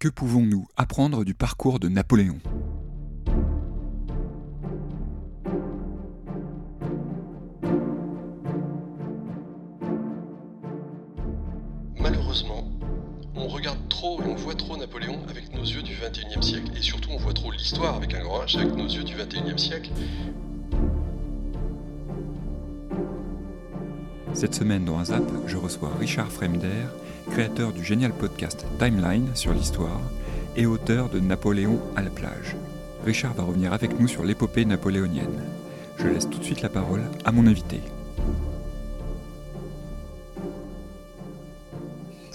Que pouvons-nous apprendre du parcours de Napoléon? Malheureusement, on regarde trop et on voit trop Napoléon avec nos yeux du 21e siècle. Et surtout, on voit trop l'histoire avec un grand H avec nos yeux du 21e siècle. Cette semaine dans un zap, je reçois Richard Fremder, créateur du génial podcast Timeline sur l'histoire et auteur de Napoléon à la plage. Richard va revenir avec nous sur l'épopée napoléonienne. Je laisse tout de suite la parole à mon invité.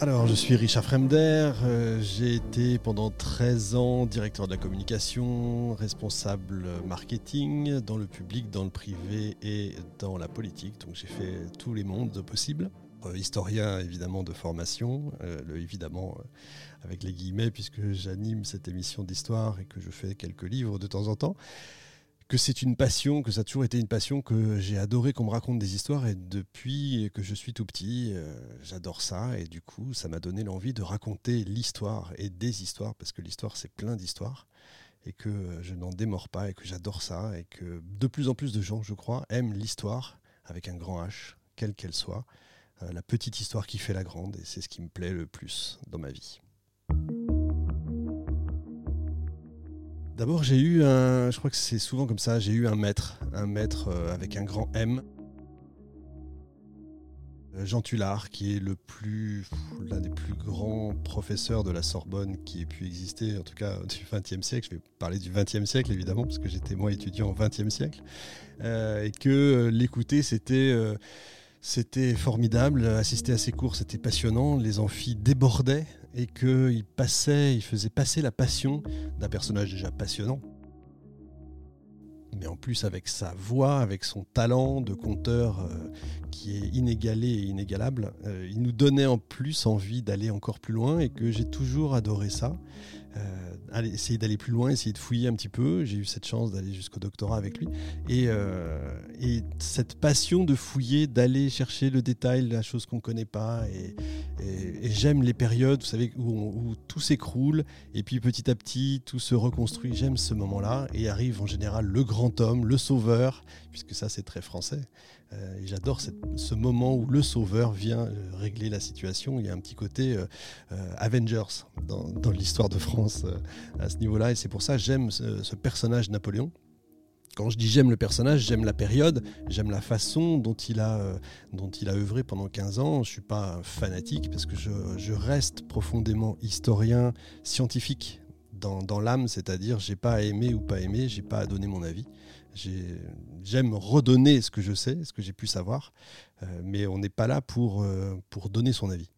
Alors, je suis Richard Fremder. euh, J'ai été pendant 13 ans directeur de la communication, responsable marketing dans le public, dans le privé et dans la politique. Donc, j'ai fait tous les mondes possibles. Euh, historien, évidemment, de formation, euh, évidemment avec les guillemets, puisque j'anime cette émission d'histoire et que je fais quelques livres de temps en temps que c'est une passion, que ça a toujours été une passion, que j'ai adoré qu'on me raconte des histoires et depuis que je suis tout petit, euh, j'adore ça et du coup ça m'a donné l'envie de raconter l'histoire et des histoires parce que l'histoire c'est plein d'histoires et que je n'en démords pas et que j'adore ça et que de plus en plus de gens, je crois, aiment l'histoire avec un grand H, quelle qu'elle soit, euh, la petite histoire qui fait la grande et c'est ce qui me plaît le plus dans ma vie. D'abord, j'ai eu un, je crois que c'est souvent comme ça, j'ai eu un maître, un maître euh, avec un grand M. Euh, Jean Tullard, qui est le plus, l'un des plus grands professeurs de la Sorbonne qui ait pu exister, en tout cas du XXe siècle. Je vais parler du XXe siècle évidemment, parce que j'étais moi étudiant au XXe siècle, Euh, et que l'écouter, c'était c'était formidable. Assister à ses cours, c'était passionnant. Les amphis débordaient et qu'il il faisait passer la passion d'un personnage déjà passionnant. Mais en plus avec sa voix, avec son talent de conteur euh, qui est inégalé et inégalable, euh, il nous donnait en plus envie d'aller encore plus loin et que j'ai toujours adoré ça. Euh, essayer d'aller plus loin, essayer de fouiller un petit peu. J'ai eu cette chance d'aller jusqu'au doctorat avec lui. Et, euh, et cette passion de fouiller, d'aller chercher le détail, la chose qu'on ne connaît pas. Et, j'aime les périodes, vous savez, où, tout s'écroule et puis petit à petit tout se reconstruit. J'aime ce moment-là. Et arrive en général le grand homme, le sauveur, puisque ça c'est très français. Euh, j'adore ce moment où le sauveur vient euh, régler la situation. Il y a un petit côté Avengers dans l'histoire de France euh, à ce niveau-là. Et c'est pour ça que j'aime ce, personnage Napoléon. Quand je dis j'aime le personnage, j'aime la période, j'aime la façon dont il a, euh, dont il a œuvré pendant 15 ans. Je ne suis pas fanatique parce que je, reste profondément historien, scientifique dans, l'âme, c'est-à-dire j'ai pas à aimer ou pas aimer, j'ai pas à donner mon avis. J'ai- J'aime redonner ce que je sais, ce que j'ai pu savoir, euh, mais on n'est pas là pour, pour donner son avis.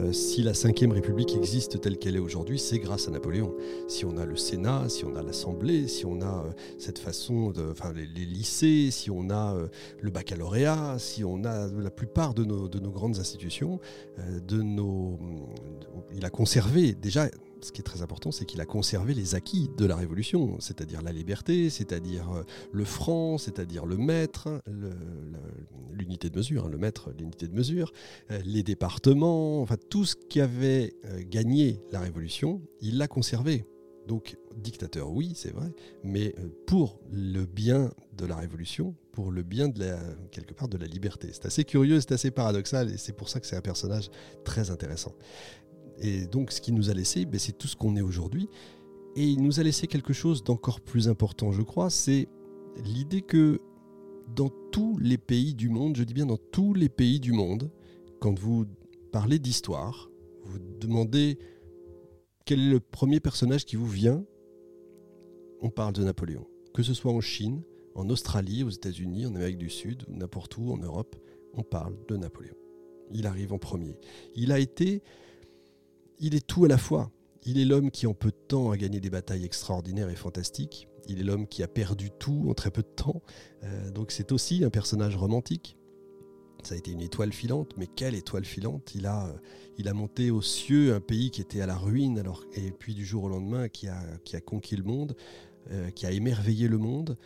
Euh, si la Ve République existe telle qu'elle est aujourd'hui, c'est grâce à Napoléon. Si on a le Sénat, si on a l'Assemblée, si on a euh, cette façon, de, enfin les, lycées, si on a euh, le baccalauréat, si on a la plupart de nos, de nos grandes institutions, de nos, il a conservé déjà. Ce qui est très important, c'est qu'il a conservé les acquis de la Révolution, c'est-à-dire la liberté, c'est-à-dire euh, le franc, c'est-à-dire le le- l'unité de mesure, hein, le mètre, l'unité de mesure, euh, les départements, enfin tout ce qui avait euh, gagné la Révolution, il l'a conservé. Donc dictateur, oui, c'est vrai, mais pour le bien de la Révolution, pour le bien de quelque part de la liberté. C'est assez curieux, c'est assez paradoxal, et c'est pour ça que c'est un personnage très intéressant. Et donc ce qu'il nous a laissé, ben, c'est tout ce qu'on est aujourd'hui. Et il nous a laissé quelque chose d'encore plus important, je crois, c'est l'idée que dans tous les pays du monde, je dis bien dans tous les pays du monde, quand vous parlez d'histoire, vous demandez quel est le premier personnage qui vous vient, on parle de Napoléon. Que ce soit en Chine, en Australie, aux États-Unis, en Amérique du Sud, n'importe où, en Europe, on parle de Napoléon. Il arrive en premier. Il a été... Il est tout à la fois. Il est l'homme qui en peu de temps a gagné des batailles extraordinaires et fantastiques. Il est l'homme qui a perdu tout en très peu de temps. Euh, donc c'est aussi un personnage romantique. Ça a été une étoile filante, mais quelle étoile filante Il a, euh, il a monté aux cieux un pays qui était à la ruine, alors, et puis du jour au lendemain qui a, qui a conquis le monde, euh, qui a émerveillé le monde.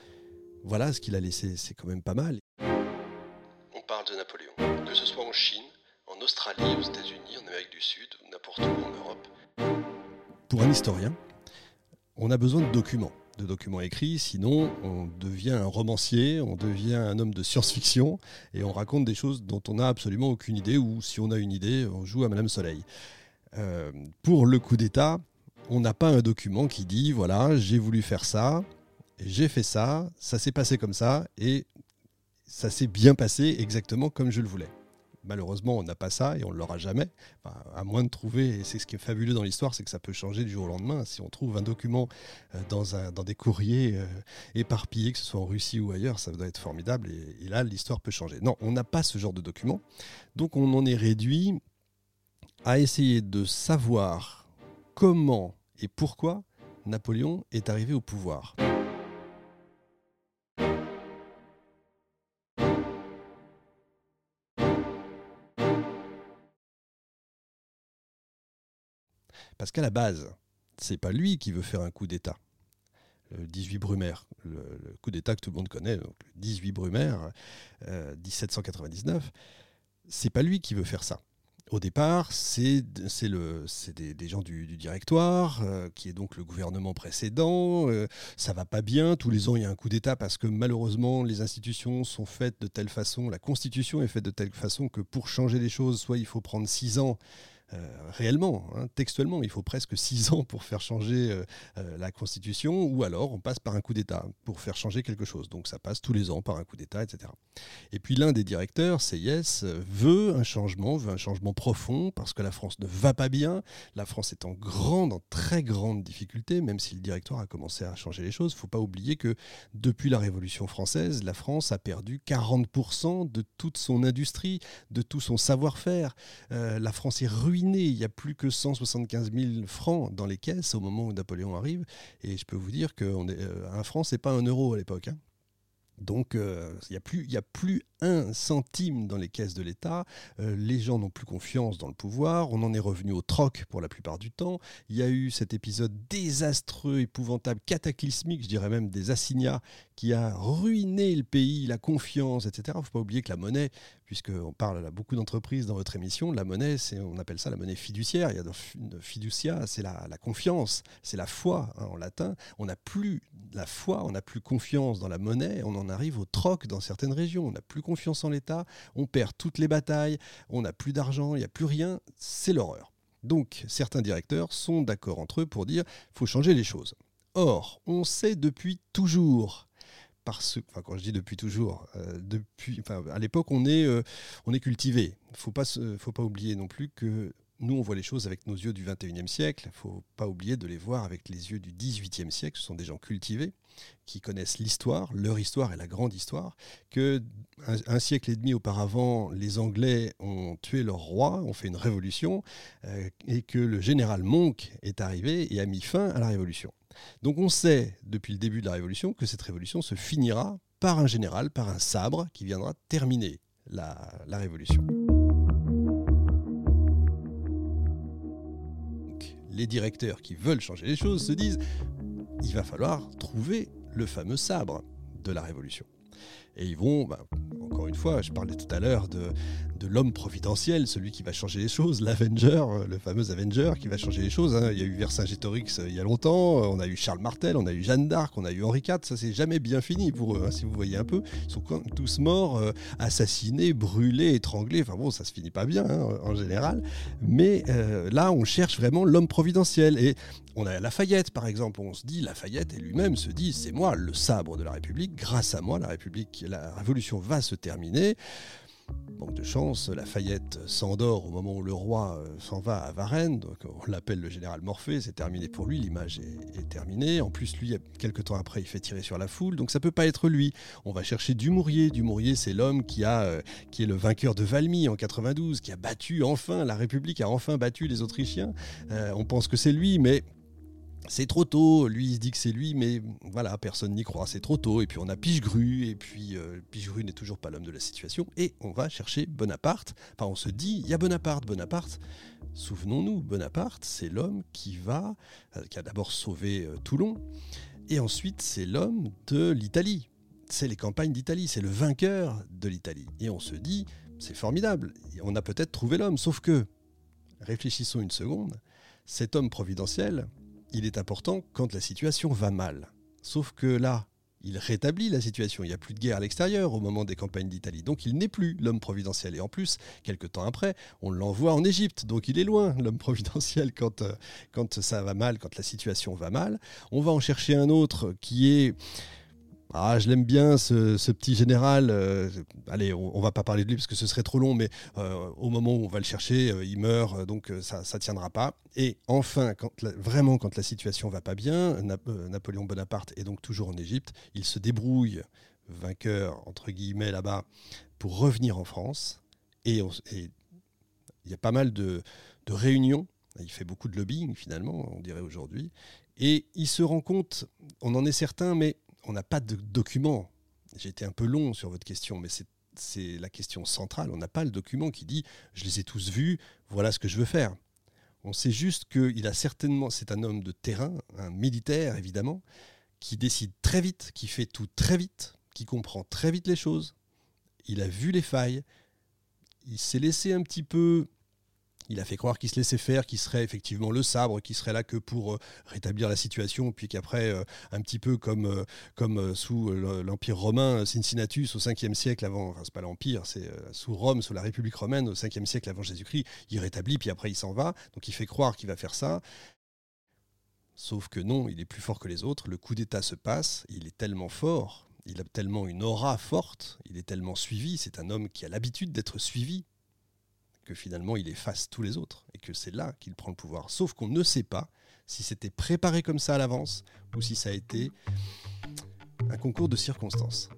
Voilà ce qu'il a laissé, c'est quand même pas mal. On parle de Napoléon. Que ce soit en Chine, en Australie, aux États-Unis, en Amérique du Sud, n'importe où en Europe. Pour un historien, on a besoin de documents, de documents écrits, sinon on devient un romancier, on devient un homme de science-fiction et on raconte des choses dont on n'a absolument aucune idée ou si on a une idée, on joue à Madame Soleil. Euh, pour le coup d'État, on n'a pas un document qui dit voilà, j'ai voulu faire ça, j'ai fait ça, ça s'est passé comme ça et ça s'est bien passé exactement comme je le voulais. Malheureusement, on n'a pas ça et on ne l'aura jamais, à moins de trouver, et c'est ce qui est fabuleux dans l'histoire, c'est que ça peut changer du jour au lendemain. Si on trouve un document euh, dans, des courriers euh, éparpillés, que ce soit en Russie ou ailleurs, ça doit être formidable, et là, l'histoire peut changer. Non, on n'a pas ce genre de document, donc on en est réduit à essayer de savoir comment et pourquoi Napoléon est arrivé au pouvoir. Parce qu'à la base, c'est pas lui qui veut faire un coup d'État. Le 18 Brumaire, le, coup d'État que tout le monde connaît, donc le 18 Brumaire, 1799, euh, c'est pas lui qui veut faire ça. Au départ, c'est des, des, gens du, directoire, euh, qui est donc le gouvernement précédent. Euh, ça va pas bien. Tous les ans, il y a un coup d'État parce que malheureusement, les institutions sont faites de telle façon, la Constitution est faite de telle façon que pour changer les choses, soit il faut prendre six ans euh, réellement, hein, textuellement, il faut presque six ans pour faire changer euh, euh, la Constitution, ou alors on passe par un coup d'État pour faire changer quelque chose. Donc ça passe tous les ans par un coup d'État, etc. Et puis l'un des directeurs, CIS, veut un changement, veut un changement profond, parce que la France ne va pas bien, la France est en grande, en très grande difficulté, même si le directoire a commencé à changer les choses. Il ne faut pas oublier que depuis la Révolution française, la France a perdu 40% de toute son industrie, de tout son savoir-faire. la France est ruinée il n'y a plus que 175 000 francs dans les caisses au moment où Napoléon arrive. Et je peux vous dire qu'un euh, franc, c'est pas un euro à l'époque. Hein. Donc, euh, il n'y a, plus, a plus un centime dans les caisses de l'État. Euh, les gens n'ont plus confiance dans le pouvoir. On en est revenu au troc pour la plupart du temps. Il y a eu cet épisode désastreux, épouvantable, cataclysmique, je dirais même des assignats, qui a ruiné le pays, la confiance, etc. Il ne faut pas oublier que la monnaie, puisqu'on parle à beaucoup d'entreprises dans votre émission, la monnaie, on appelle ça la monnaie fiduciaire. Il y a une fiducia, c'est la, confiance, c'est la foi hein, en latin. On n'a plus la foi, on n'a plus confiance dans la monnaie, on en arrive au troc dans certaines régions. On n'a plus confiance en l'État, on perd toutes les batailles, on n'a plus d'argent, il n'y a plus rien, c'est l'horreur. Donc certains directeurs sont d'accord entre eux pour dire faut changer les choses. Or, on sait depuis toujours parce, enfin, quand je dis depuis toujours, euh, depuis, à l'époque, on est, euh, on est cultivé. Il faut pas, faut pas oublier non plus que nous, on voit les choses avec nos yeux du 21e siècle. Il ne faut pas oublier de les voir avec les yeux du 18e siècle. Ce sont des gens cultivés qui connaissent l'histoire, leur histoire et la grande histoire. Que un, siècle et demi auparavant, les Anglais ont tué leur roi, ont fait une révolution, euh, et que le général Monk est arrivé et a mis fin à la révolution. Donc on sait depuis le début de la révolution que cette révolution se finira par un général, par un sabre qui viendra terminer la révolution. Les directeurs qui veulent changer les choses se disent il va falloir trouver le fameux sabre de la révolution. Et ils vont, bah, encore une fois, je parlais tout à l'heure de, de l'homme providentiel, celui qui va changer les choses, l'Avenger, le fameux Avenger qui va changer les choses. Hein. Il y a eu Vercingétorix euh, il y a longtemps, on a eu Charles Martel, on a eu Jeanne d'Arc, on a eu Henri IV, ça c'est jamais bien fini pour eux, hein, si vous voyez un peu. Ils sont tous morts, euh, assassinés, brûlés, étranglés, enfin bon, ça se finit pas bien hein, en général. Mais euh, là, on cherche vraiment l'homme providentiel. Et on a Lafayette, par exemple, on se dit, Lafayette et lui-même se dit, c'est moi le sabre de la République, grâce à moi, la République, la Révolution va se terminer. Manque de chance, Lafayette s'endort au moment où le roi euh, s'en va à Varennes, on l'appelle le général Morphée, c'est terminé pour lui, l'image est, terminée. En plus, lui, quelques temps après, il fait tirer sur la foule, donc ça peut pas être lui. On va chercher Dumouriez. Dumouriez, c'est l'homme qui, a, euh, qui est le vainqueur de Valmy en 92, qui a battu enfin, la République a enfin battu les Autrichiens. Euh, on pense que c'est lui, mais c'est trop tôt, lui il se dit que c'est lui, mais voilà, personne n'y croit, c'est trop tôt. Et puis on a Pichegru, et puis euh, Pichegru n'est toujours pas l'homme de la situation, et on va chercher Bonaparte. Enfin, on se dit, il y a Bonaparte, Bonaparte. Souvenons-nous, Bonaparte, c'est l'homme qui va, euh, qui a d'abord sauvé euh, Toulon, et ensuite c'est l'homme de l'Italie. C'est les campagnes d'Italie, c'est le vainqueur de l'Italie. Et on se dit, c'est formidable, on a peut-être trouvé l'homme, sauf que, réfléchissons une seconde, cet homme providentiel, il est important quand la situation va mal. Sauf que là, il rétablit la situation. Il n'y a plus de guerre à l'extérieur au moment des campagnes d'Italie. Donc il n'est plus l'homme providentiel. Et en plus, quelques temps après, on l'envoie en Égypte. Donc il est loin, l'homme providentiel, quand, euh, quand ça va mal, quand la situation va mal. On va en chercher un autre qui est ah, je l'aime bien, ce, petit général. Euh, allez, on, ne va pas parler de lui parce que ce serait trop long, mais euh, au moment où on va le chercher, euh, il meurt, donc ça ne tiendra pas. Et enfin, quand vraiment, quand la situation va pas bien, Napoléon Bonaparte est donc toujours en Égypte. Il se débrouille, vainqueur entre guillemets là-bas, pour revenir en France. Et il y a pas mal de, de réunions. Il fait beaucoup de lobbying finalement, on dirait aujourd'hui. Et il se rend compte, on en est certain, mais on n'a pas de document. J'ai été un peu long sur votre question, mais c'est la question centrale. On n'a pas le document qui dit je les ai tous vus, voilà ce que je veux faire. On sait juste qu'il a certainement, c'est un homme de terrain, un militaire évidemment, qui décide très vite, qui fait tout très vite, qui comprend très vite les choses. Il a vu les failles. Il s'est laissé un petit peu il a fait croire qu'il se laissait faire, qu'il serait effectivement le sabre, qu'il serait là que pour euh, rétablir la situation, puis qu'après, euh, un petit peu comme, euh, sous l'Empire romain, Cincinnatus au 5e siècle avant, enfin c'est pas l'Empire, c'est sous Rome, sous la République romaine au 5e siècle avant Jésus-Christ, il rétablit, puis après il s'en va, donc il fait croire qu'il va faire ça. Sauf que non, il est plus fort que les autres, le coup d'État se passe, il est tellement fort, il a tellement une aura forte, il est tellement suivi, c'est un homme qui a l'habitude d'être suivi que finalement il efface tous les autres et que c'est là qu'il prend le pouvoir. Sauf qu'on ne sait pas si c'était préparé comme ça à l'avance ou si ça a été un concours de circonstances.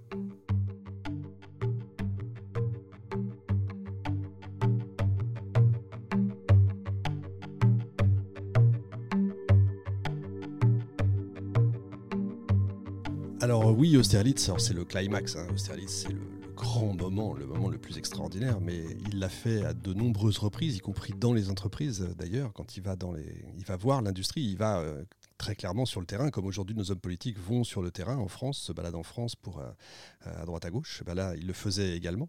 Alors oui, Austerlitz, c'est le climax. Hein. Austerlitz, c'est le, grand moment, le moment le plus extraordinaire, mais il l'a fait à de nombreuses reprises, y compris dans les entreprises d'ailleurs, quand il va, dans les, il va voir l'industrie, il va euh, très clairement sur le terrain, comme aujourd'hui nos hommes politiques vont sur le terrain en France, se baladent en France pour euh, à droite à gauche. Ben là, il le faisait également.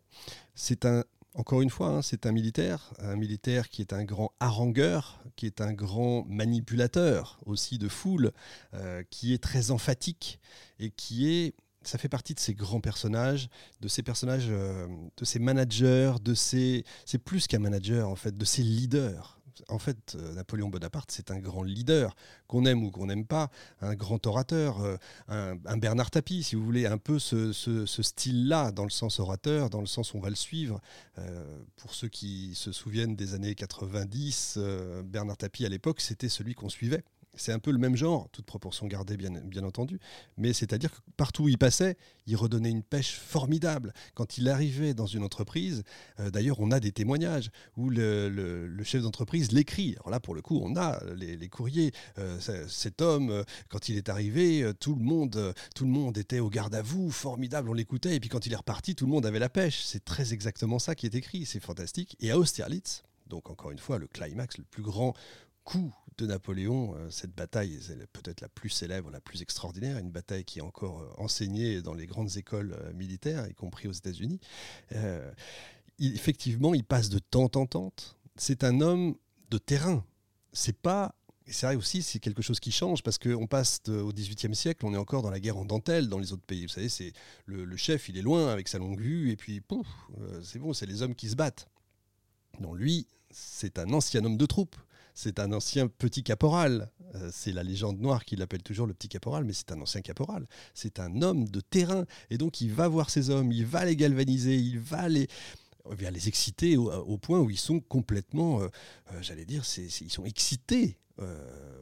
C'est un encore une fois, hein, c'est un militaire, un militaire qui est un grand harangueur, qui est un grand manipulateur aussi de foule, euh, qui est très emphatique et qui est ça fait partie de ces grands personnages, de ces personnages, euh, de ces managers, de ces, c'est plus qu'un manager en fait, de ces leaders. En fait, euh, Napoléon Bonaparte, c'est un grand leader, qu'on aime ou qu'on n'aime pas, un grand orateur, euh, un, Bernard Tapie, si vous voulez, un peu ce, style-là, dans le sens orateur, dans le sens où on va le suivre. pour ceux qui se souviennent des années 90, Bernard Tapie à l'époque, c'était celui qu'on suivait. C'est un peu le même genre, toute proportion gardée bien, entendu, mais c'est-à-dire que partout où il passait, il redonnait une pêche formidable. Quand il arrivait dans une entreprise, euh, d'ailleurs on a des témoignages où le, chef d'entreprise l'écrit. Alors là pour le coup on a les, courriers. Euh, cet homme, euh, quand il est arrivé, tout le monde, tout le monde était au garde à vous, formidable, on l'écoutait, et puis quand il est reparti, tout le monde avait la pêche. C'est très exactement ça qui est écrit, c'est fantastique. Et à Austerlitz, donc encore une fois le climax, le plus grand coup de Napoléon, euh, cette bataille est peut-être la plus célèbre, la plus extraordinaire, une bataille qui est encore euh, enseignée dans les grandes écoles euh, militaires, y compris aux États-Unis. effectivement, il passe de tente en tente. C'est un homme de terrain. C'est pas et c'est vrai aussi, c'est quelque chose qui change parce qu'on passe au XVIIIe siècle, on est encore dans la guerre en dentelle dans les autres pays. Vous savez, c'est le, chef, il est loin avec sa longue vue, et puis pouf, c'est bon, c'est les hommes qui se battent. Non, lui, c'est un ancien homme de troupe c'est un ancien petit caporal. Euh, c'est la légende noire qui l'appelle toujours le petit caporal, mais c'est un ancien caporal. C'est un homme de terrain. Et donc, il va voir ces hommes, il va les galvaniser, il va les, les exciter au, point où ils sont complètement, euh, euh, j'allais dire, ils sont excités.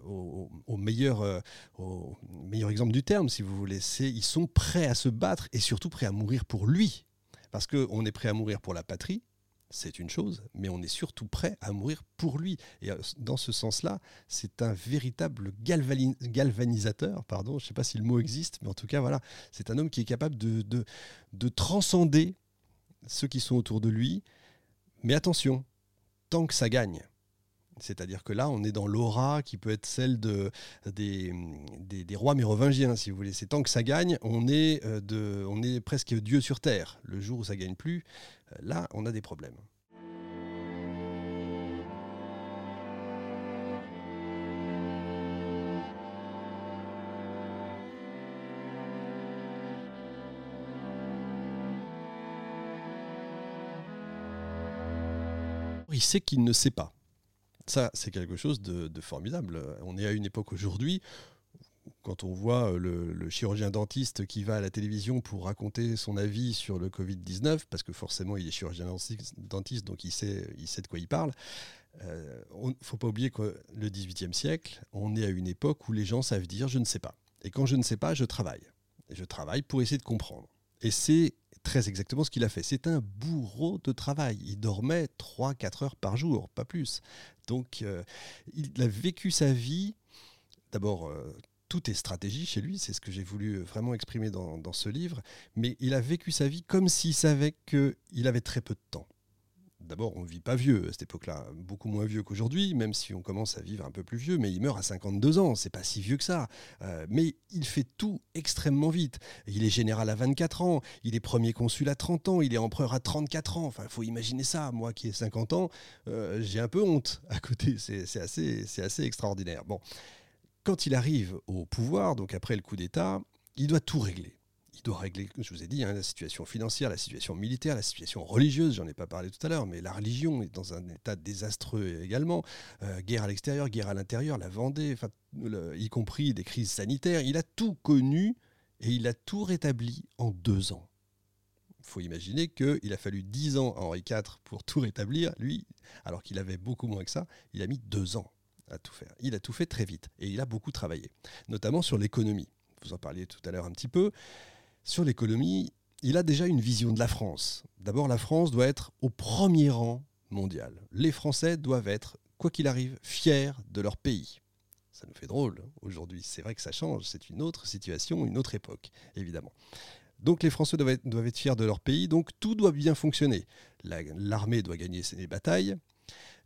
au, meilleur, au meilleur exemple du terme, si vous voulez. Ils sont prêts à se battre et surtout prêts à mourir pour lui. Parce qu'on est prêt à mourir pour la patrie, c'est une chose, mais on est surtout prêt à mourir pour lui. Et euh, dans ce sens-là, c'est un véritable galvanisateur, pardon, je ne sais pas si le mot existe, mais en tout cas, voilà, c'est un homme qui est capable de, de, transcender ceux qui sont autour de lui. Mais attention, tant que ça gagne. C'est-à-dire que là, on est dans l'aura qui peut être celle de, des, rois mérovingiens, si vous voulez. C'est tant que ça gagne, on est, euh, presque Dieu sur terre. Le jour où ça gagne plus, euh, là, on a des problèmes. Il sait qu'il ne sait pas. Ça, c'est quelque chose de, formidable. On est à une époque aujourd'hui quand on voit le, chirurgien dentiste qui va à la télévision pour raconter son avis sur le Covid-19, parce que forcément il est chirurgien dentiste, donc il sait, il sait de quoi il parle, il euh, ne faut pas oublier que le XVIIIe siècle, on est à une époque où les gens savent dire je ne sais pas. Et quand je ne sais pas, je travaille. Et je travaille pour essayer de comprendre. Et c'est très exactement ce qu'il a fait. C'est un bourreau de travail. Il dormait 3-4 heures par jour, pas plus. Donc euh, il a vécu sa vie, d'abord, euh, tout est stratégie chez lui, c'est ce que j'ai voulu vraiment exprimer dans, dans, ce livre, mais il a vécu sa vie comme s'il savait qu'il avait très peu de temps d'abord, on ne vit pas vieux à cette époque-là, beaucoup moins vieux qu'aujourd'hui, même si on commence à vivre un peu plus vieux, mais il meurt à 52 ans, c'est pas si vieux que ça. Euh, mais il fait tout extrêmement vite. Il est général à 24 ans, il est premier consul à 30 ans, il est empereur à 34 ans. Enfin, il faut imaginer ça. Moi qui ai 50 ans, euh, j'ai un peu honte à côté. C'est assez, assez extraordinaire. Bon, quand il arrive au pouvoir, donc après le coup d'État, il doit tout régler il doit régler, je vous ai dit, hein, la situation financière, la situation militaire, la situation religieuse, j'en ai pas parlé tout à l'heure, mais la religion est dans un état désastreux également. Euh, guerre à l'extérieur, guerre à l'intérieur, la Vendée, y compris des crises sanitaires. Il a tout connu et il a tout rétabli en deux ans. Il faut imaginer qu'il a fallu dix ans à Henri IV pour tout rétablir. Lui, alors qu'il avait beaucoup moins que ça, il a mis deux ans à tout faire. Il a tout fait très vite et il a beaucoup travaillé, notamment sur l'économie. Vous en parliez tout à l'heure un petit peu. Sur l'économie, il a déjà une vision de la France. D'abord, la France doit être au premier rang mondial. Les Français doivent être, quoi qu'il arrive, fiers de leur pays. Ça nous fait drôle hein, aujourd'hui. C'est vrai que ça change. C'est une autre situation, une autre époque, évidemment. Donc les Français doivent être, fiers de leur pays, donc tout doit bien fonctionner. L'armée doit gagner ses batailles,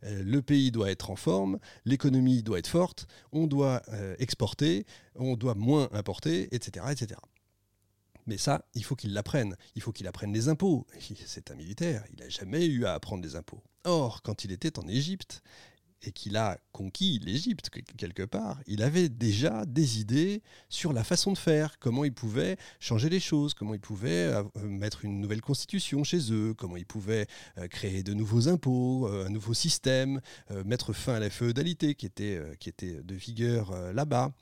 euh, le pays doit être en forme, l'économie doit être forte, on doit euh, exporter, on doit moins importer, etc. etc. Mais ça, il faut qu'il l'apprenne. Il faut qu'il apprenne les impôts. C'est un militaire, il n'a jamais eu à apprendre les impôts. Or, quand il était en Égypte et qu'il a conquis l'Égypte quelque part, il avait déjà des idées sur la façon de faire, comment il pouvait changer les choses, comment il pouvait euh, mettre une nouvelle constitution chez eux, comment il pouvait euh, créer de nouveaux impôts, euh, un nouveau système, mettre fin à la féodalité qui était, qui était de vigueur là-bas.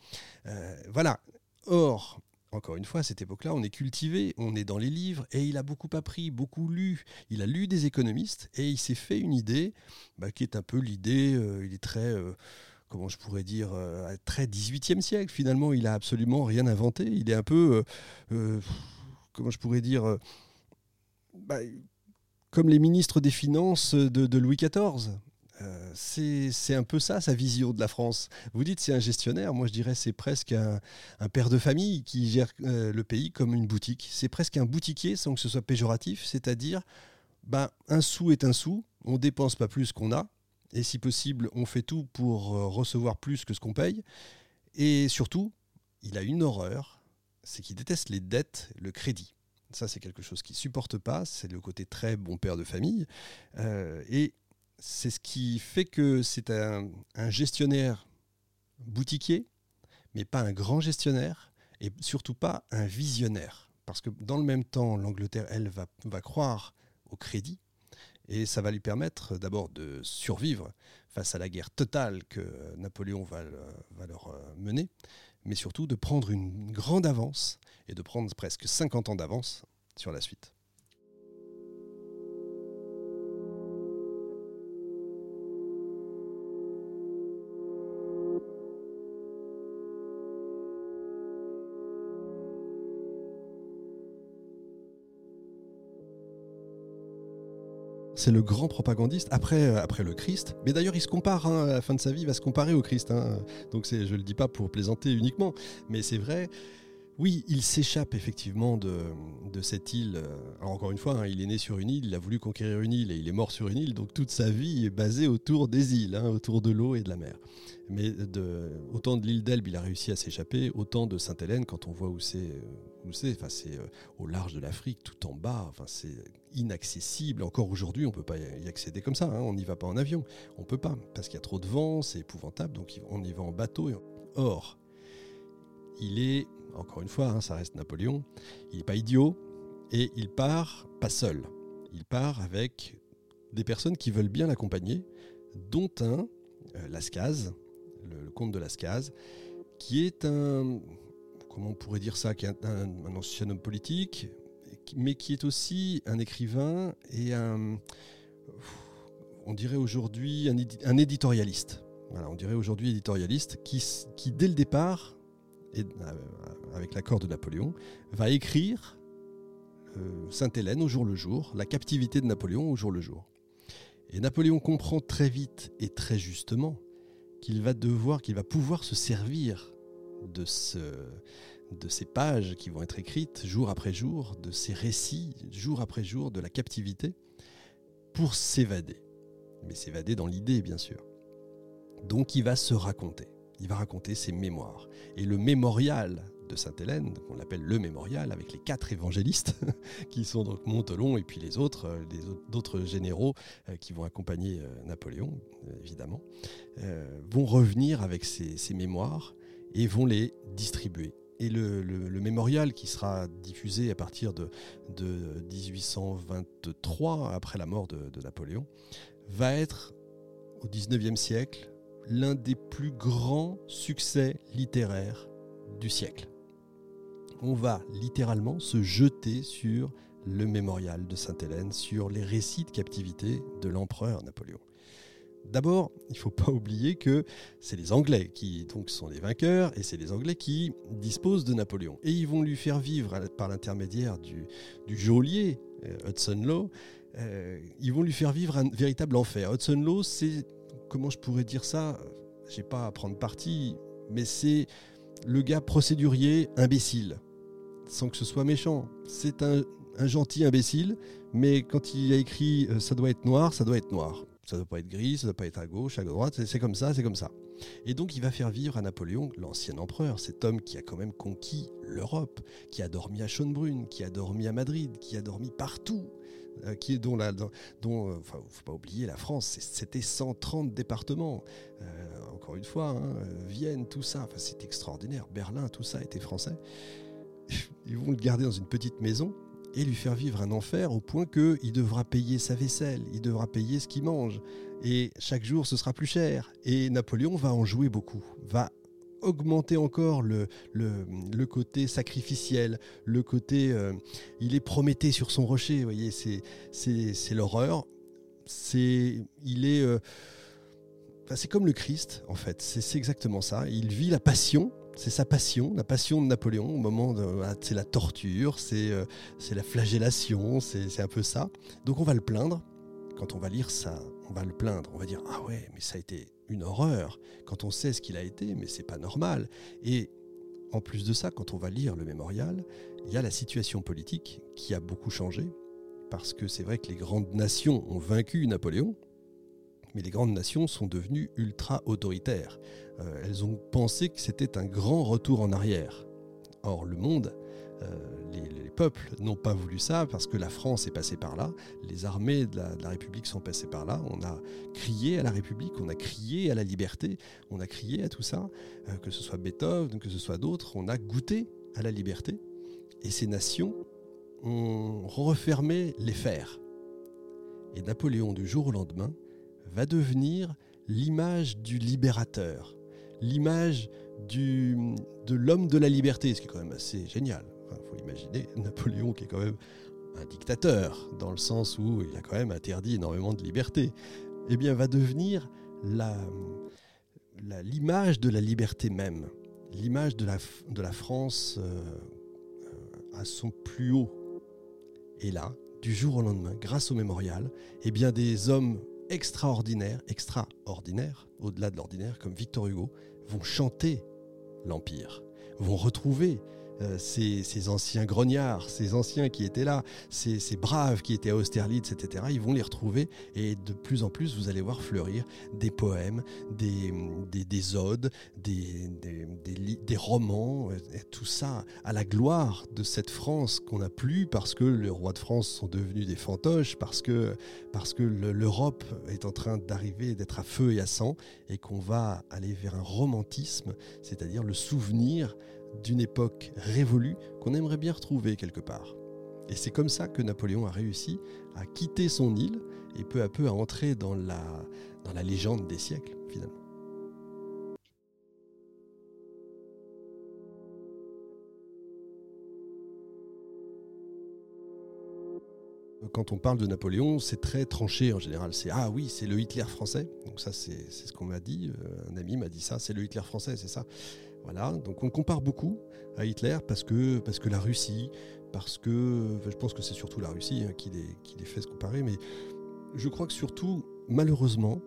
Voilà. Or, encore une fois, à cette époque-là, on est cultivé, on est dans les livres, et il a beaucoup appris, beaucoup lu. Il a lu des économistes, et il s'est fait une idée, bah, qui est un peu l'idée, euh, il est très, euh, comment je pourrais dire, euh, très 18e siècle. Finalement, il a absolument rien inventé. Il est un peu, comment je pourrais dire, bah, comme les ministres des Finances de Louis XIV. Euh, c'est un peu ça sa vision de la France. Vous dites c'est un gestionnaire, moi je dirais c'est presque un, père de famille qui gère euh, le pays comme une boutique. C'est presque un boutiquier sans que ce soit péjoratif, c'est-à-dire ben, un sou est un sou, on dépense pas plus qu'on a, et si possible on fait tout pour euh, recevoir plus que ce qu'on paye. Et surtout, il a une horreur, c'est qu'il déteste les dettes, le crédit. Ça, c'est quelque chose qu'il supporte pas. C'est le côté très bon père de famille. et c'est ce qui fait que c'est un, gestionnaire boutiquier, mais pas un grand gestionnaire, et surtout pas un visionnaire. Parce que dans le même temps, l'Angleterre, elle, va, croire au crédit, et ça va lui permettre d'abord de survivre face à la guerre totale que Napoléon va, leur euh, mener, mais surtout de prendre une grande avance, et de prendre presque 50 ans d'avance sur la suite. C'est le grand propagandiste après, euh, après le Christ. Mais d'ailleurs, il se compare, hein, à la fin de sa vie, il va se comparer au Christ. Hein. Donc je ne le dis pas pour plaisanter uniquement, mais c'est vrai. Oui, il s'échappe effectivement de, cette île. Alors encore une fois, hein, il est né sur une île, il a voulu conquérir une île et il est mort sur une île, donc toute sa vie est basée autour des îles, hein, autour de l'eau et de la mer. Mais autant de l'île d'Elbe, il a réussi à s'échapper, autant de Sainte-Hélène, quand on voit où c'est, où c'est, enfin c'est euh, au large de l'Afrique, tout en bas, enfin c'est inaccessible. Encore aujourd'hui, on ne peut pas y accéder comme ça, hein, on n'y va pas en avion, on peut pas, parce qu'il y a trop de vent, c'est épouvantable, donc on y va en bateau. Or, il est encore une fois, hein, ça reste Napoléon, il n'est pas idiot et il part pas seul. Il part avec des personnes qui veulent bien l'accompagner, dont un, euh, Lascaz, le, comte de Lascaz, qui est un, comment on pourrait dire ça, qui est un, ancien homme politique, mais qui est aussi un écrivain et un, on dirait aujourd'hui un, éditorialiste. Voilà, on dirait aujourd'hui éditorialiste, qui dès le départ euh, avec l'accord de Napoléon, va écrire euh, Sainte-Hélène au jour le jour, la captivité de Napoléon au jour le jour. Et Napoléon comprend très vite et très justement qu'il va devoir, qu'il va pouvoir se servir de, de ces pages qui vont être écrites jour après jour, de ces récits jour après jour de la captivité, pour s'évader. Mais s'évader dans l'idée, bien sûr. Donc il va se raconter il va raconter ses mémoires. Et le mémorial de Sainte-Hélène, qu'on appelle le mémorial, avec les quatre évangélistes, qui sont donc Montelon et puis les autres, euh, d'autres généraux euh, qui vont accompagner euh, Napoléon, évidemment, vont revenir avec ces, mémoires et vont les distribuer. Et le, mémorial qui sera diffusé à partir de, 1823, après la mort de, de Napoléon, va être au 19e siècle l'un des plus grands succès littéraires du siècle. On va littéralement se jeter sur le mémorial de Sainte-Hélène, sur les récits de captivité de l'empereur Napoléon. D'abord, il ne faut pas oublier que c'est les Anglais qui donc sont les vainqueurs et c'est les Anglais qui disposent de Napoléon. Et ils vont lui faire vivre par l'intermédiaire du, geôlier euh, Hudson Law, euh, ils vont lui faire vivre un véritable enfer. Hudson Law, c'est comment je pourrais dire ça? J'ai pas à prendre parti, mais c'est le gars procédurier imbécile, sans que ce soit méchant. C'est un, gentil imbécile, mais quand il a écrit euh, ça doit être noir, ça doit être noir. Ça doit pas être gris, ça doit pas être à gauche, à droite, c'est comme ça, c'est comme ça. Et donc il va faire vivre à Napoléon, l'ancien empereur, cet homme qui a quand même conquis l'Europe, qui a dormi à Schönbrunn, qui a dormi à Madrid, qui a dormi partout, euh, dont, la, dont euh, enfin, faut pas oublier la France, c'était 130 départements. Euh, encore une fois, hein, Vienne, tout ça, enfin, c'est extraordinaire. Berlin, tout ça était français. Ils vont le garder dans une petite maison et lui faire vivre un enfer au point qu'il devra payer sa vaisselle, il devra payer ce qu'il mange. Et chaque jour, ce sera plus cher. Et Napoléon va en jouer beaucoup, va augmenter encore le, le, côté sacrificiel, le côté... Euh, il est Prométhée sur son rocher, vous voyez, c'est l'horreur. C'est... Il est... Euh, c'est comme le Christ, en fait. C'est exactement ça. Il vit la passion, c'est sa passion, la passion de Napoléon au moment de. Ah, c'est la torture, c'est euh, la flagellation, c'est un peu ça. Donc on va le plaindre. Quand on va lire ça, on va le plaindre. On va dire Ah ouais, mais ça a été une horreur quand on sait ce qu'il a été, mais c'est pas normal. Et en plus de ça, quand on va lire le mémorial, il y a la situation politique qui a beaucoup changé, parce que c'est vrai que les grandes nations ont vaincu Napoléon, mais les grandes nations sont devenues ultra autoritaires. Euh, elles ont pensé que c'était un grand retour en arrière. Or, le monde euh, les, peuples n'ont pas voulu ça parce que la France est passée par là, les armées de la, République sont passées par là, on a crié à la République, on a crié à la liberté, on a crié à tout ça, euh, que ce soit Beethoven, que ce soit d'autres, on a goûté à la liberté. Et ces nations ont refermé les fers. Et Napoléon, du jour au lendemain, va devenir l'image du libérateur, l'image de l'homme de la liberté, ce qui est quand même assez génial. Il faut imaginer Napoléon qui est quand même un dictateur, dans le sens où il a quand même interdit énormément de liberté, eh bien va devenir l'image de la liberté même, l'image de la, France euh, euh, à son plus haut. Et là, du jour au lendemain, grâce au mémorial, eh bien des hommes extraordinaires, extraordinaires, au-delà de l'ordinaire, comme Victor Hugo, vont chanter l'Empire, vont retrouver euh, ces, anciens grognards, ces anciens qui étaient là, ces, braves qui étaient à Austerlitz, etc., ils vont les retrouver et de plus en plus, vous allez voir fleurir des poèmes, des, des, odes, des, romans, tout ça à la gloire de cette France qu'on n'a plus parce que les rois de France sont devenus des fantoches, parce que, parce que l'Europe est en train d'arriver, d'être à feu et à sang, et qu'on va aller vers un romantisme, c'est-à-dire le souvenir d'une époque révolue qu'on aimerait bien retrouver quelque part. Et c'est comme ça que Napoléon a réussi à quitter son île et peu à peu à entrer dans la, légende des siècles, finalement. quand on parle de Napoléon, c'est très tranché en général. C'est ah oui, c'est le Hitler français. Donc ça, c'est ce qu'on m'a dit. Euh, un ami m'a dit ça, c'est le Hitler français, c'est ça. Voilà. Donc on compare beaucoup à Hitler parce que la Russie, parce que je pense que c'est surtout la Russie hein, qui, les, qui les fait se comparer. Mais je crois que surtout, malheureusement,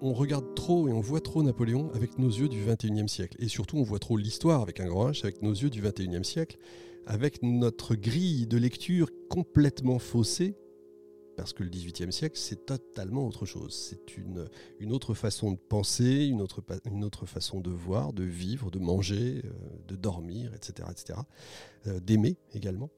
on regarde trop et on voit trop Napoléon avec nos yeux du 21e siècle. Et surtout, on voit trop l'histoire avec un grand H avec nos yeux du 21e siècle avec notre grille de lecture complètement faussée, parce que le XVIIIe siècle, c'est totalement autre chose. C'est une, une autre façon de penser, une autre, une autre façon de voir, de vivre, de manger, euh, de dormir, etc., etc., euh, d'aimer également.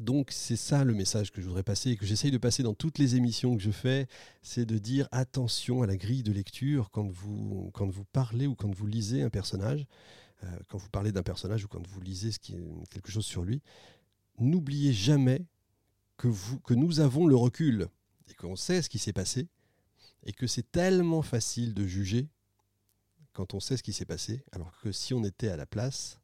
Donc c'est ça le message que je voudrais passer et que j'essaye de passer dans toutes les émissions que je fais, c'est de dire attention à la grille de lecture quand vous, quand vous parlez ou quand vous lisez un personnage. Euh, quand vous parlez d'un personnage ou quand vous lisez quelque chose sur lui, n'oubliez jamais que, nous avons le recul et qu'on sait ce qui s'est passé et que c'est tellement facile de juger quand on sait ce qui s'est passé, alors que si on était à la place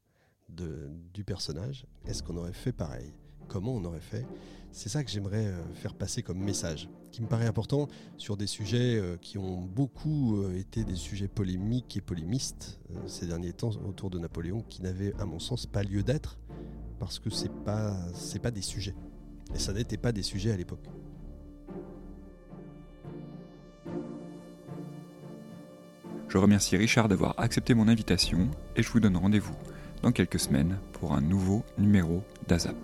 du personnage, est-ce qu'on aurait fait pareil? Comment on aurait fait? C'est ça que j'aimerais euh, faire passer comme message qui me paraît important sur des sujets euh, qui ont beaucoup euh, été des sujets polémiques et polémistes ces derniers temps autour de Napoléon, qui n'avaient à mon sens pas lieu d'être parce que pas c'est pas des sujets et ça n'était pas des sujets à l'époque. Je remercie Richard d'avoir accepté mon invitation et je vous donne rendez-vous dans quelques semaines pour un nouveau numéro d'AZAP.